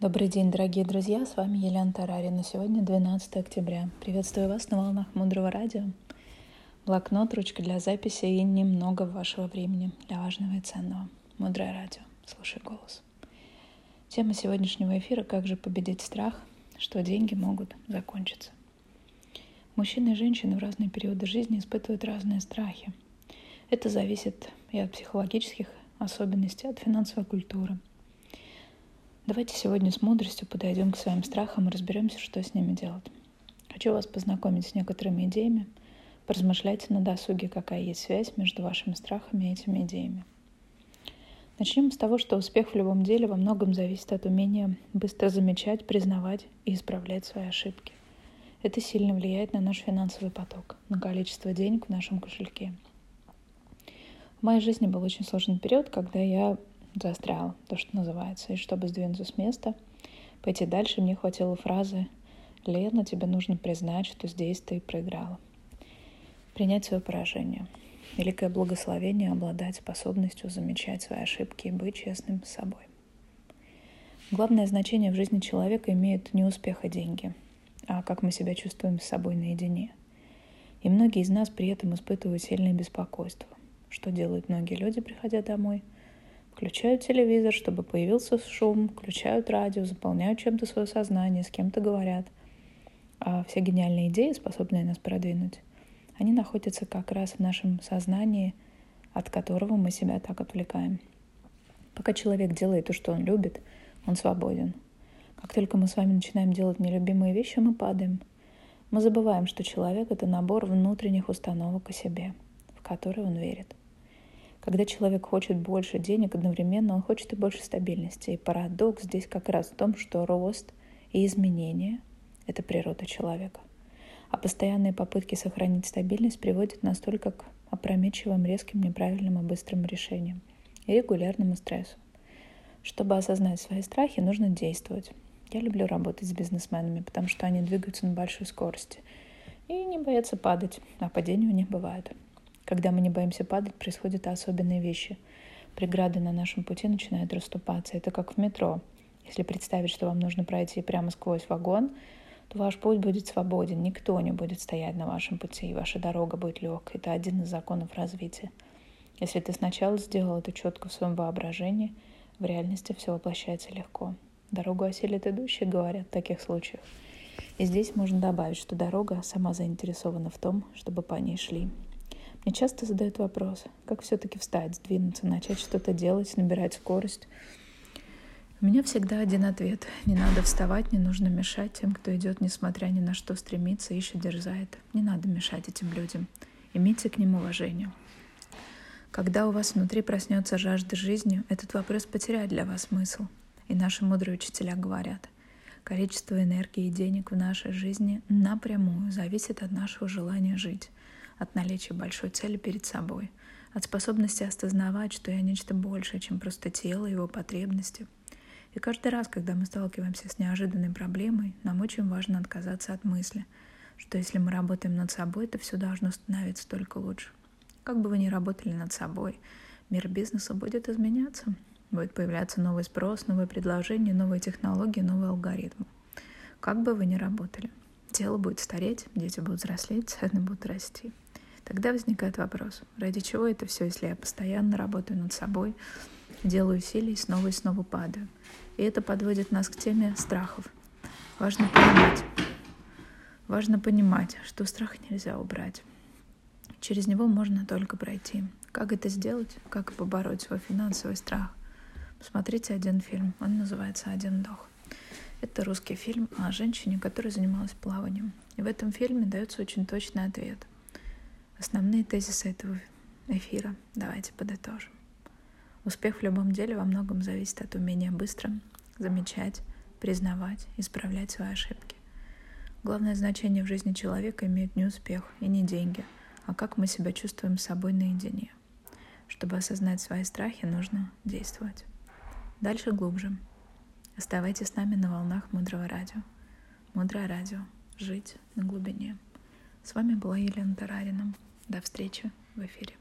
Добрый день, дорогие друзья, с вами Елена Тарарина. Сегодня 12 октября. Приветствую вас на волнах Мудрого Радио. Блокнот, ручка для записи и немного вашего времени для важного и ценного. Мудрое Радио. Слушай голос. Тема сегодняшнего эфира «Как же победить страх, что деньги могут закончиться». Мужчины и женщины в разные периоды жизни испытывают разные страхи. Это зависит и от психологических особенностей, от финансовой культуры – Давайте сегодня с мудростью подойдем к своим страхам и разберемся, что с ними делать. Хочу вас познакомить с некоторыми идеями. Поразмышляйте на досуге, какая есть связь между вашими страхами и этими идеями. Начнем с того, что успех в любом деле во многом зависит от умения быстро замечать, признавать и исправлять свои ошибки. Это сильно влияет на наш финансовый поток, на количество денег в нашем кошельке. В моей жизни был очень сложный период, когда я застряла, то, что называется. И чтобы сдвинуться с места, пойти дальше, мне хватило фразы «Лена, тебе нужно признать, что здесь ты проиграла». Принять свое поражение. Великое благословение обладать способностью замечать свои ошибки и быть честным с собой. Главное значение в жизни человека имеет не успех и деньги, а как мы себя чувствуем с собой наедине. И многие из нас при этом испытывают сильное беспокойство. Что делают многие люди, приходя домой – Включают телевизор, чтобы появился шум, включают радио, заполняют чем-то свое сознание, с кем-то говорят. А все гениальные идеи, способные нас продвинуть, они находятся как раз в нашем сознании, от которого мы себя так отвлекаем. Пока человек делает то, что он любит, он свободен. Как только мы с вами начинаем делать нелюбимые вещи, мы падаем. Мы забываем, что человек — это набор внутренних установок о себе, в которые он верит — когда человек хочет больше денег, одновременно он хочет и больше стабильности. И парадокс здесь как раз в том, что рост и изменения — это природа человека. А постоянные попытки сохранить стабильность приводят нас только к опрометчивым, резким, неправильным и быстрым решениям и регулярному стрессу. Чтобы осознать свои страхи, нужно действовать. Я люблю работать с бизнесменами, потому что они двигаются на большой скорости и не боятся падать, а падения у них бывают. Когда мы не боимся падать, происходят особенные вещи. Преграды на нашем пути начинают расступаться. Это как в метро. Если представить, что вам нужно пройти прямо сквозь вагон, то ваш путь будет свободен, никто не будет стоять на вашем пути, и ваша дорога будет легкой. Это один из законов развития. Если ты сначала сделал это четко в своем воображении, в реальности все воплощается легко. Дорогу осилит идущий, говорят в таких случаях. И здесь можно добавить, что дорога сама заинтересована в том, чтобы по ней шли. Мне часто задают вопрос, как все-таки встать, сдвинуться, начать что-то делать, набирать скорость. У меня всегда один ответ. Не надо вставать, не нужно мешать тем, кто идет, несмотря ни на что стремится, ищет, дерзает. Не надо мешать этим людям. Имейте к ним уважение. Когда у вас внутри проснется жажда жизни, этот вопрос потеряет для вас смысл. И наши мудрые учителя говорят, количество энергии и денег в нашей жизни напрямую зависит от нашего желания жить от наличия большой цели перед собой, от способности осознавать, что я нечто большее, чем просто тело, его потребности. И каждый раз, когда мы сталкиваемся с неожиданной проблемой, нам очень важно отказаться от мысли, что если мы работаем над собой, то все должно становиться только лучше. Как бы вы ни работали над собой, мир бизнеса будет изменяться. Будет появляться новый спрос, новые предложения, новые технологии, новые алгоритмы. Как бы вы ни работали. Тело будет стареть, дети будут взрослеть, цены будут расти. Тогда возникает вопрос, ради чего это все, если я постоянно работаю над собой, делаю усилия и снова и снова падаю. И это подводит нас к теме страхов. Важно понимать, важно понимать, что страх нельзя убрать. Через него можно только пройти. Как это сделать? Как побороть свой финансовый страх? Посмотрите один фильм. Он называется «Один вдох». Это русский фильм о женщине, которая занималась плаванием. И в этом фильме дается очень точный ответ – Основные тезисы этого эфира давайте подытожим. Успех в любом деле во многом зависит от умения быстро замечать, признавать, исправлять свои ошибки. Главное значение в жизни человека имеет не успех и не деньги, а как мы себя чувствуем с собой наедине. Чтобы осознать свои страхи, нужно действовать. Дальше глубже. Оставайтесь с нами на волнах Мудрого Радио. Мудрое Радио. Жить на глубине. С вами была Елена Тарарина. До встречи в эфире.